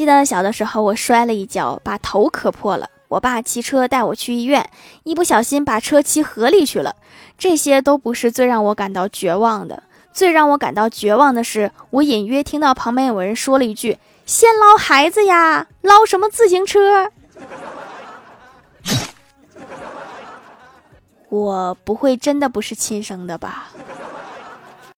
记得小的时候我摔了一跤把头磕破了我爸骑车带我去医院一不小心把车骑河里去了。这些都不是最让我感到绝望的最让我感到绝望的是我隐约听到旁边有人说了一句先捞孩子呀捞什么自行车？我不会真的不是亲生的吧？